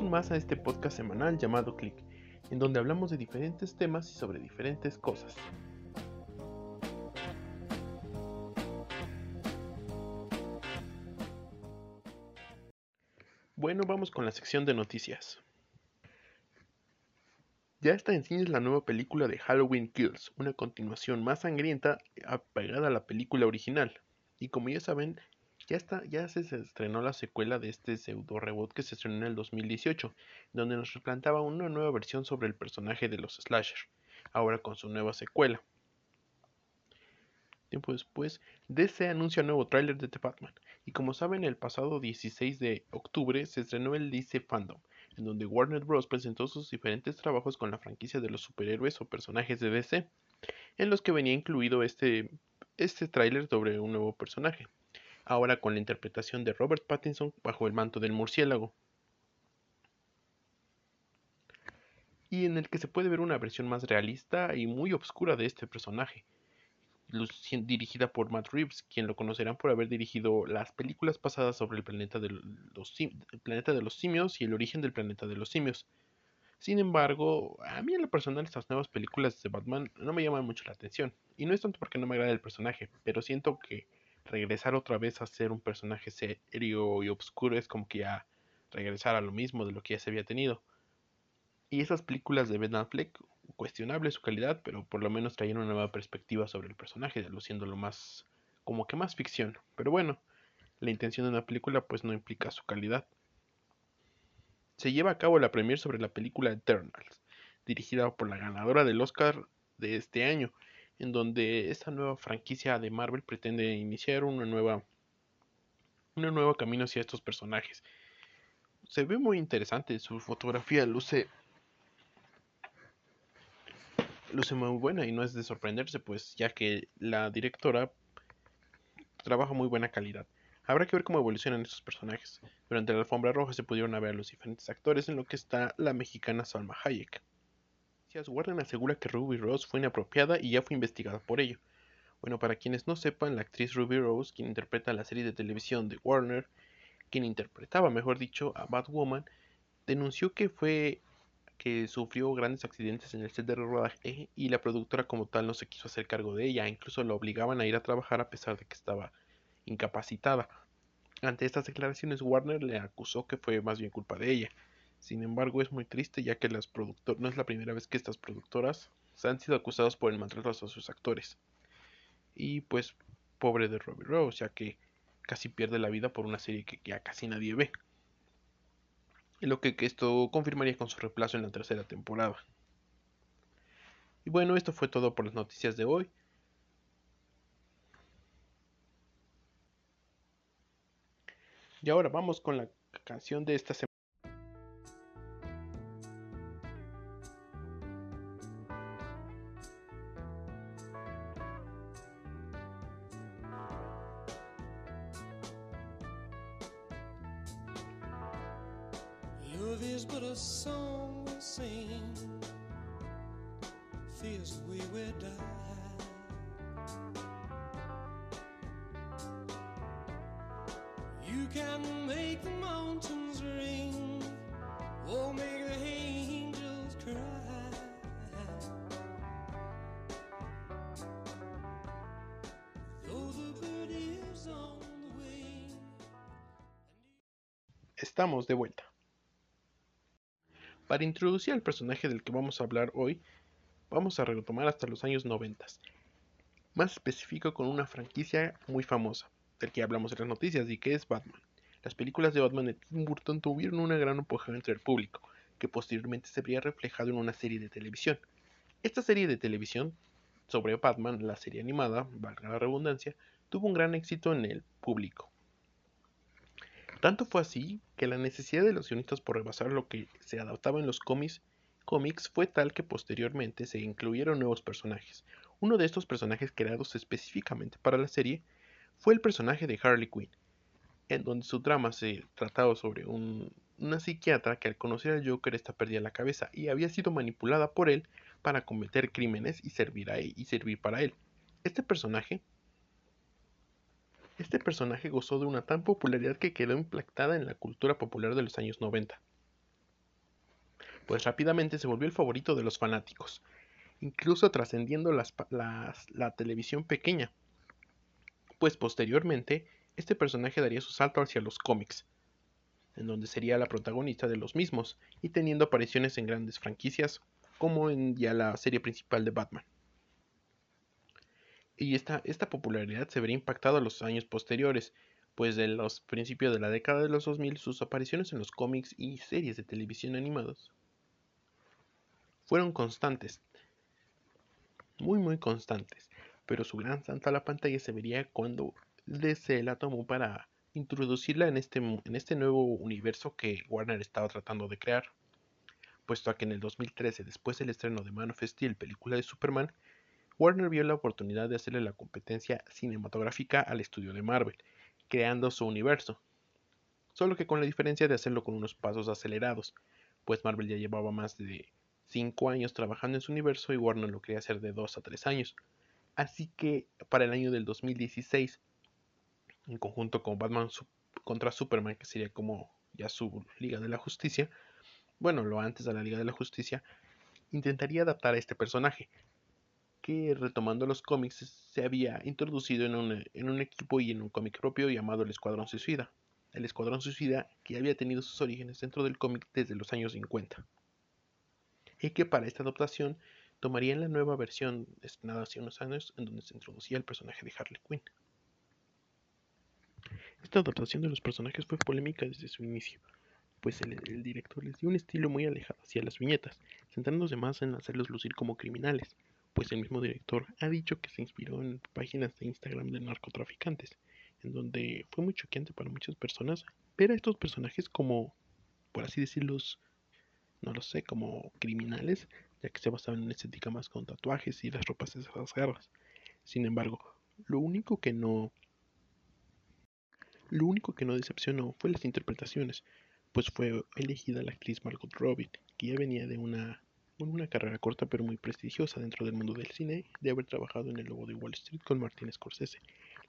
Un más a este podcast semanal llamado Click, en donde hablamos de diferentes temas y sobre diferentes cosas. Bueno, vamos con la sección de noticias. Ya está en cines la nueva película de Halloween Kills, una continuación más sangrienta apegada a la película original. Y como ya saben, ya, está, ya se estrenó la secuela de este pseudo reboot que se estrenó en el 2018, donde nos replantaba una nueva versión sobre el personaje de los slasher, ahora con su nueva secuela. Tiempo después, DC anuncia un nuevo tráiler de The Batman, y como saben, el pasado 16 de octubre se estrenó el DC Fandom, en donde Warner Bros. presentó sus diferentes trabajos con la franquicia de los superhéroes o personajes de DC, en los que venía incluido este, este tráiler sobre un nuevo personaje, ahora con la interpretación de Robert Pattinson bajo el manto del murciélago. Y en el que se puede ver una versión más realista y muy oscura de este personaje, dirigida por Matt Reeves, quien lo conocerán por haber dirigido las películas pasadas sobre el planeta de los, planeta de los simios y el origen del planeta de los simios. Sin embargo, a mí en lo personal estas nuevas películas de Batman no me llaman mucho la atención. Y no es tanto porque no me agrada el personaje, pero siento que regresar otra vez a ser un personaje serio y oscuro es como que ya regresar a lo mismo de lo que ya se había tenido. Y esas películas de Ben Affleck, cuestionable su calidad, pero por lo menos traían una nueva perspectiva sobre el personaje, lo más como que más ficción. Pero bueno, la intención de una película pues no implica su calidad. Se lleva a cabo la premiere sobre la película Eternals, dirigida por la ganadora del Oscar de este año, en donde esta nueva franquicia de Marvel pretende iniciar una nueva un nuevo camino hacia estos personajes. Se ve muy interesante, su fotografía luce luce muy buena y no es de sorprenderse, pues ya que la directora trabaja muy buena calidad. Habrá que ver cómo evolucionan estos personajes. Durante la alfombra roja se pudieron ver a los diferentes actores, en lo que está la mexicana Salma Hayek. Warner asegura que Ruby Rose fue inapropiada y ya fue investigada por ello. Bueno, para quienes no sepan, la actriz Ruby Rose, quien interpreta la serie de televisión de Warner, quien interpretaba, mejor dicho, a Batwoman, denunció que fue que sufrió grandes accidentes en el set de rodaje y la productora como tal no se quiso hacer cargo de ella, incluso la obligaban a ir a trabajar a pesar de que estaba incapacitada. Ante estas declaraciones Warner le acusó que fue más bien culpa de ella. Sin embargo es muy triste ya que las productoras no es la primera vez que estas productoras se han sido acusadas por el maltrato a sus actores. Y pues pobre de Robbie Rose, ya que casi pierde la vida por una serie que ya casi nadie ve lo que, esto confirmaría con su reemplazo en la tercera temporada. Y bueno, esto fue todo por las noticias de hoy. Y ahora vamos con la canción de esta semana. Fears we will die. You can make the mountains ring, or make the angels cry. Estamos de vuelta. Para introducir al personaje del que vamos a hablar hoy, vamos a retomar hasta los años 90, más específico con una franquicia muy famosa, del que hablamos en las noticias y que es Batman. Las películas de Batman de Tim Burton tuvieron una gran apogeo entre el público, que posteriormente se vería reflejado en una serie de televisión. Esta serie de televisión sobre Batman, la serie animada, valga la redundancia, tuvo un gran éxito en el público. Tanto fue así que la necesidad de los guionistas por rebasar lo que se adaptaba en los cómics, cómics fue tal que posteriormente se incluyeron nuevos personajes. Uno de estos personajes creados específicamente para la serie fue el personaje de Harley Quinn, en donde su drama se trataba sobre una psiquiatra que al conocer al Joker está perdida la cabeza y había sido manipulada por él para cometer crímenes y servir, a él, y servir para él. Este personaje Este personaje gozó de una tan popularidad que quedó impactada en la cultura popular de los años 90, pues rápidamente se volvió el favorito de los fanáticos, incluso trascendiendo la televisión pequeña, pues posteriormente este personaje daría su salto hacia los cómics, en donde sería la protagonista de los mismos y teniendo apariciones en grandes franquicias como en ya la serie principal de Batman. Y esta, esta popularidad se vería impactada a los años posteriores, pues de los principios de la década de los 2000 sus apariciones en los cómics y series de televisión animados fueron constantes, muy muy constantes, pero su gran salto a la pantalla se vería cuando DC la tomó para introducirla en este, en este nuevo universo que Warner estaba tratando de crear, puesto a que en el 2013, después del estreno de Man of Steel, película de Superman, Warner vio la oportunidad de hacerle la competencia cinematográfica al estudio de Marvel, creando su universo, solo que con la diferencia de hacerlo con unos pasos acelerados, pues Marvel ya llevaba más de 5 años trabajando en su universo y Warner lo quería hacer de 2 a 3 años. Así que para el año del 2016 en conjunto con Batman contra Superman, que sería como ya su Liga de la Justicia, bueno, lo antes de la Liga de la Justicia, intentaría adaptar a este personaje, que retomando los cómics se había introducido en un, en un equipo y en un cómic propio llamado el Escuadrón Suicida. El Escuadrón Suicida que había tenido sus orígenes dentro del cómic desde los años 50. Y que para esta adaptación tomarían la nueva versión estrenada hace unos años en donde se introducía el personaje de Harley Quinn. Esta adaptación de los personajes fue polémica desde su inicio, pues el, director les dio un estilo muy alejado hacia las viñetas, centrándose más en hacerlos lucir como criminales, pues el mismo director ha dicho que se inspiró en páginas de Instagram de narcotraficantes, en donde fue muy choqueante para muchas personas ver a estos personajes como, por así decirlo, no lo sé, como criminales, ya que se basaban en una estética más con tatuajes y las ropas de esas garras. Sin embargo, lo único que no lo único que no decepcionó fue las interpretaciones, pues fue elegida la actriz Margot Robbie, que ya venía de una, una carrera corta pero muy prestigiosa dentro del mundo del cine, de haber trabajado en el logo de Wall Street con Martin Scorsese.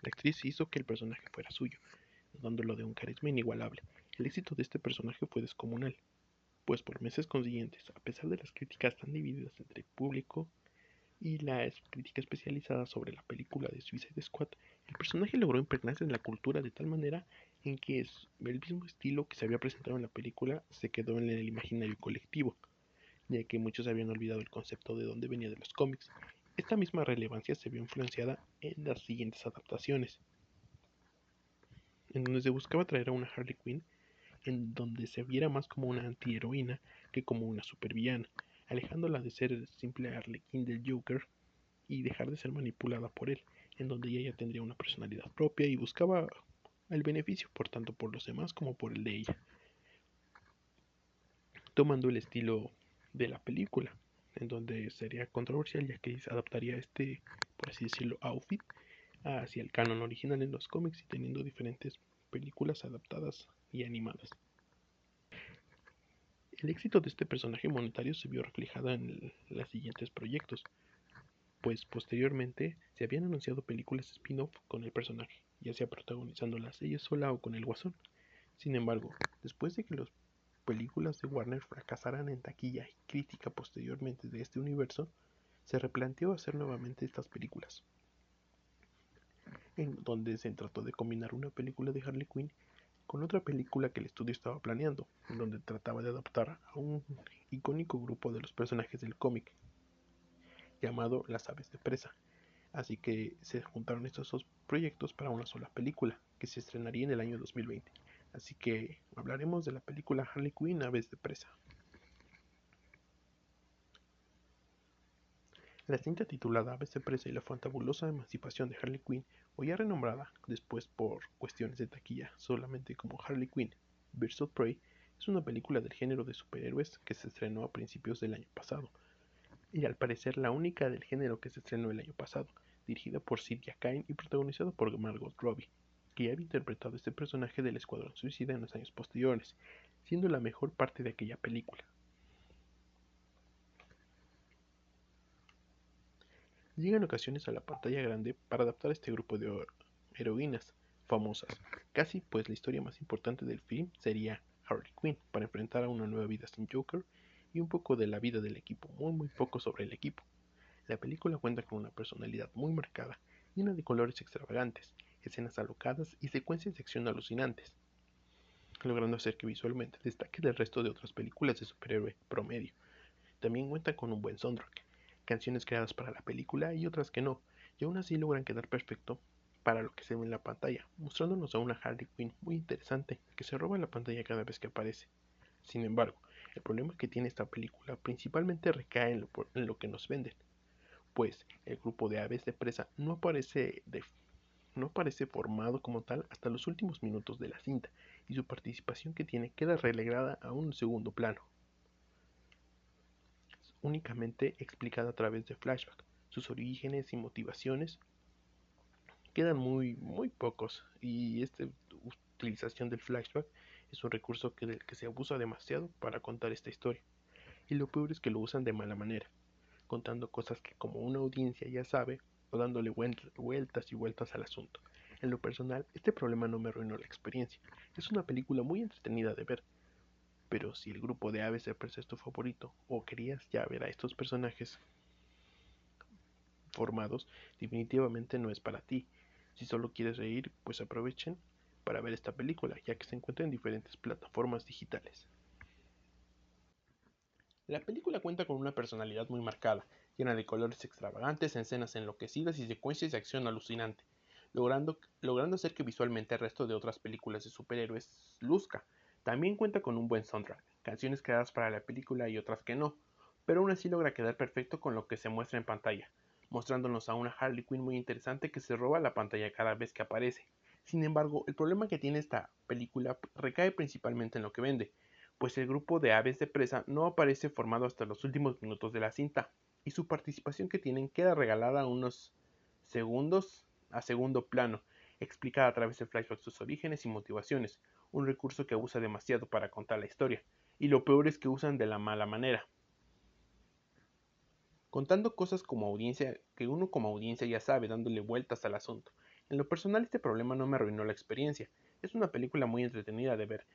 La actriz hizo que el personaje fuera suyo, dándolo de un carisma inigualable. El éxito de este personaje fue descomunal, pues por meses consiguientes, a pesar de las críticas tan divididas entre el público y la crítica especializada sobre la película de Suicide Squad, el personaje logró impregnarse en la cultura de tal manera en que el mismo estilo que se había presentado en la película se quedó en el imaginario colectivo, ya que muchos habían olvidado el concepto de dónde venía de los cómics. Esta misma relevancia se vio influenciada en las siguientes adaptaciones, en donde se buscaba traer a una Harley Quinn en donde se viera más como una antiheroína que como una supervillana, alejándola de ser el simple Harley Quinn del Joker y dejar de ser manipulada por él en donde ella ya tendría una personalidad propia y buscaba el beneficio por tanto por los demás como por el de ella, tomando el estilo de la película, en donde sería controversial ya que adaptaría este, por así decirlo, outfit hacia el canon original en los cómics y teniendo diferentes películas adaptadas y animadas. El éxito de este personaje monetario se vio reflejado en los siguientes proyectos, pues posteriormente se habían anunciado películas spin-off con el personaje, ya sea protagonizándolas ella sola o con el guasón. Sin embargo, después de que las películas de Warner fracasaran en taquilla y crítica posteriormente de este universo, se replanteó hacer nuevamente estas películas, en donde se trató de combinar una película de Harley Quinn con otra película que el estudio estaba planeando, donde trataba de adaptar a un icónico grupo de los personajes del cómic, llamado Las aves de presa. Así que se juntaron estos dos proyectos para una sola película, que se estrenaría en el año 2020. Así que hablaremos de la película Harley Quinn Aves de presa. La cinta titulada Aves de presa y la fantabulosa emancipación de Harley Quinn, o ya renombrada después por cuestiones de taquilla solamente como Harley Quinn Birds of Prey, es una película del género de superhéroes que se estrenó a principios del año pasado y al parecer la única del género que se estrenó el año pasado, dirigida por Cynthia Kane y protagonizada por Margot Robbie, que ya había interpretado este personaje del Escuadrón Suicida en los años posteriores, siendo la mejor parte de aquella película. Llegan ocasiones a la pantalla grande para adaptar a este grupo de heroínas, famosas. Casi pues la historia más importante del film sería Harley Quinn para enfrentar a una nueva vida sin Joker y un poco de la vida del equipo, muy muy poco sobre el equipo. La película cuenta con una personalidad muy marcada, llena de colores extravagantes, escenas alocadas y secuencias de acción alucinantes, logrando hacer que visualmente destaque del resto de otras películas de superhéroe promedio. También cuenta con un buen soundtrack, canciones creadas para la película y otras que no, y aún así logran quedar perfecto para lo que se ve en la pantalla, mostrándonos a una Harley Quinn muy interesante que se roba la pantalla cada vez que aparece. Sin embargo, el problema que tiene esta película principalmente recae en lo, que nos venden, pues el grupo de aves de presa no aparece, no aparece formado como tal hasta los últimos minutos de la cinta, y su participación que tiene queda relegada a un segundo plano, únicamente explicada a través de flashback. Sus orígenes y motivaciones quedan muy, muy pocos y esta utilización del flashback es un recurso que, que se abusa demasiado para contar esta historia. Y lo peor es que lo usan de mala manera, contando cosas que como una audiencia ya sabe o dándole vueltas y vueltas al asunto. En lo personal, este problema no me arruinó la experiencia. Es una película muy entretenida de ver. Pero si el grupo de aves de presa es tu favorito, o querías ya ver a estos personajes formados, definitivamente no es para ti. Si solo quieres reír, pues aprovechen para ver esta película, ya que se encuentra en diferentes plataformas digitales. La película cuenta con una personalidad muy marcada, llena de colores extravagantes, escenas enloquecidas y secuencias de acción alucinante, logrando, logrando hacer que visualmente el resto de otras películas de superhéroes luzca. También cuenta con un buen soundtrack, canciones creadas para la película y otras que no, pero aún así logra quedar perfecto con lo que se muestra en pantalla, mostrándonos a una Harley Quinn muy interesante que se roba la pantalla cada vez que aparece. Sin embargo, el problema que tiene esta película recae principalmente en lo que vende, pues el grupo de aves de presa no aparece formado hasta los últimos minutos de la cinta, y su participación que tienen queda regalada unos segundos a segundo plano, explicada a través de flashbacks sus orígenes y motivaciones, un recurso que abusa demasiado para contar la historia, y lo peor es que usan de la mala manera, contando cosas como audiencia que uno como audiencia ya sabe, dándole vueltas al asunto. En lo personal este problema no me arruinó la experiencia, es una película muy entretenida de ver,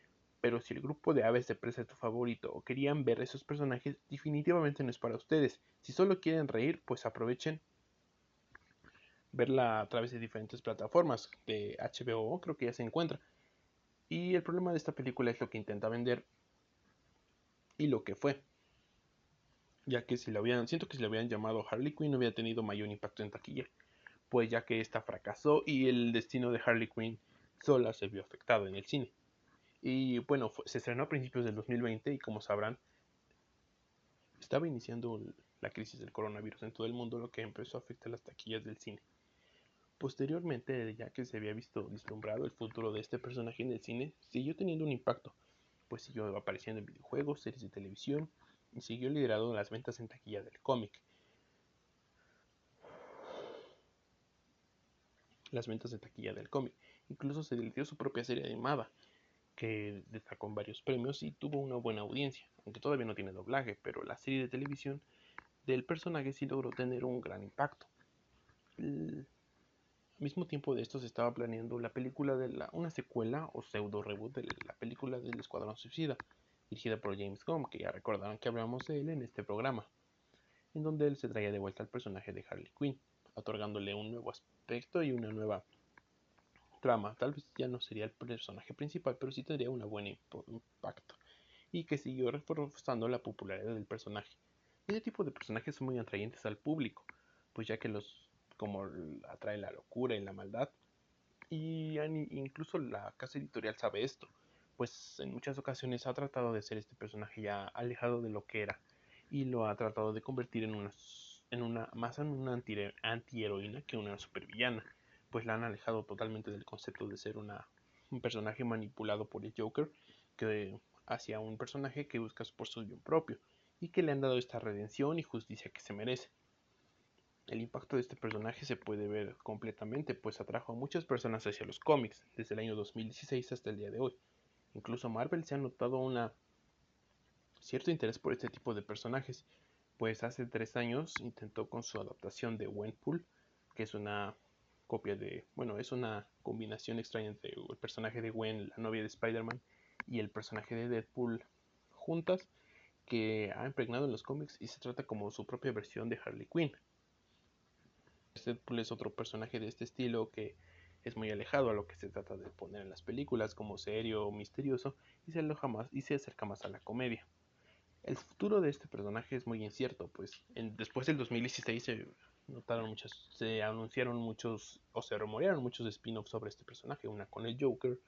pero si el grupo de aves de presa es tu favorito o querían ver esos personajes, definitivamente no es para ustedes. Si solo quieren reír, pues aprovechen verla a través de diferentes plataformas de HBO, creo que ya se encuentra. Y el problema de esta película es lo que intenta vender y lo que fue ya que si lo habían, siento que si le habían llamado Harley Quinn no hubiera tenido mayor impacto en taquilla, pues ya que esta fracasó y el destino de Harley Quinn sola se vio afectado en el cine. Y bueno, se estrenó a principios del 2020 y como sabrán, estaba iniciando la crisis del coronavirus en todo el mundo, lo que empezó a afectar las taquillas del cine. Posteriormente, ya que se había visto vislumbrado el futuro de este personaje en el cine, siguió teniendo un impacto, pues siguió apareciendo en videojuegos, series de televisión, y siguió liderando las ventas en taquilla del cómic. Las ventas de taquilla del cómic. Incluso se dio su propia serie animada, que destacó varios premios y tuvo una buena audiencia, aunque todavía no tiene doblaje, pero la serie de televisión del personaje sí logró tener un gran impacto. Mismo tiempo de esto se estaba planeando la película de la, una secuela o pseudo reboot de la película del Escuadrón Suicida, dirigida por James Gunn, que ya recordaron que hablamos de él en este programa, en donde él se traía de vuelta al personaje de Harley Quinn, otorgándole un nuevo aspecto y una nueva trama. Tal vez ya no sería el personaje principal, pero sí tendría un buen impacto y que siguió reforzando la popularidad del personaje. Este tipo de personajes son muy atrayentes al público, pues ya que los como atrae la locura y la maldad y incluso la casa editorial sabe esto pues en muchas ocasiones ha tratado de ser este personaje ya alejado de lo que era y lo ha tratado de convertir en una, en una más en una antiheroína que una supervillana, pues la han alejado totalmente del concepto de ser una, un personaje manipulado por el Joker que hacia un personaje que busca por su bien propio y que le han dado esta redención y justicia que se merece. El impacto de este personaje se puede ver completamente, pues atrajo a muchas personas hacia los cómics desde el año 2016 hasta el día de hoy. Incluso Marvel se ha notado una cierto interés por este tipo de personajes, pues hace tres años intentó con su adaptación de Gwenpool, que es una copia de, bueno, es una combinación extraña entre el personaje de Gwen, la novia de Spider-Man, y el personaje de Deadpool juntas, que ha impregnado en los cómics y se trata como su propia versión de Harley Quinn. Deadpool es otro personaje de este estilo que es muy alejado a lo que se trata de poner en las películas como serio o misterioso y se aloja más y se acerca más a la comedia. El futuro de este personaje es muy incierto, pues después del 2016 se notaron muchas, se anunciaron muchos o se rumorearon muchos spin-offs sobre este personaje, una con el Joker,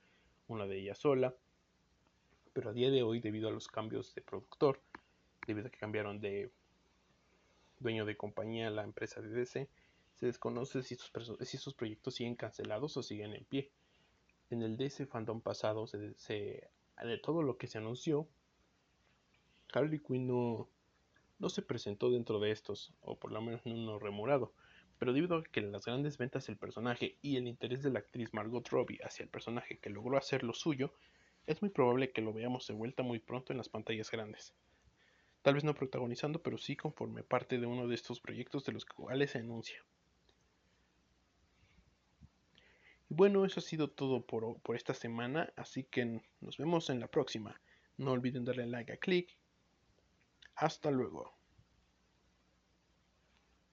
una de ella sola, pero a día de hoy debido a los cambios de productor, debido a que cambiaron de dueño de compañía la empresa de DC, se desconoce si estos, proyectos siguen cancelados o siguen en pie. En el DC Fandom pasado, se, de todo lo que se anunció, Harley Quinn no, se presentó dentro de estos, o por lo menos no remorado. Pero debido a que las grandes ventas del personaje y el interés de la actriz Margot Robbie hacia el personaje que logró hacer lo suyo, es muy probable que lo veamos de vuelta muy pronto en las pantallas grandes. Tal vez no protagonizando, pero sí conforme parte de uno de estos proyectos de los cuales se anuncia. Y bueno, eso ha sido todo por, por esta semana, así que nos vemos en la próxima. No olviden darle like a clic. Hasta luego.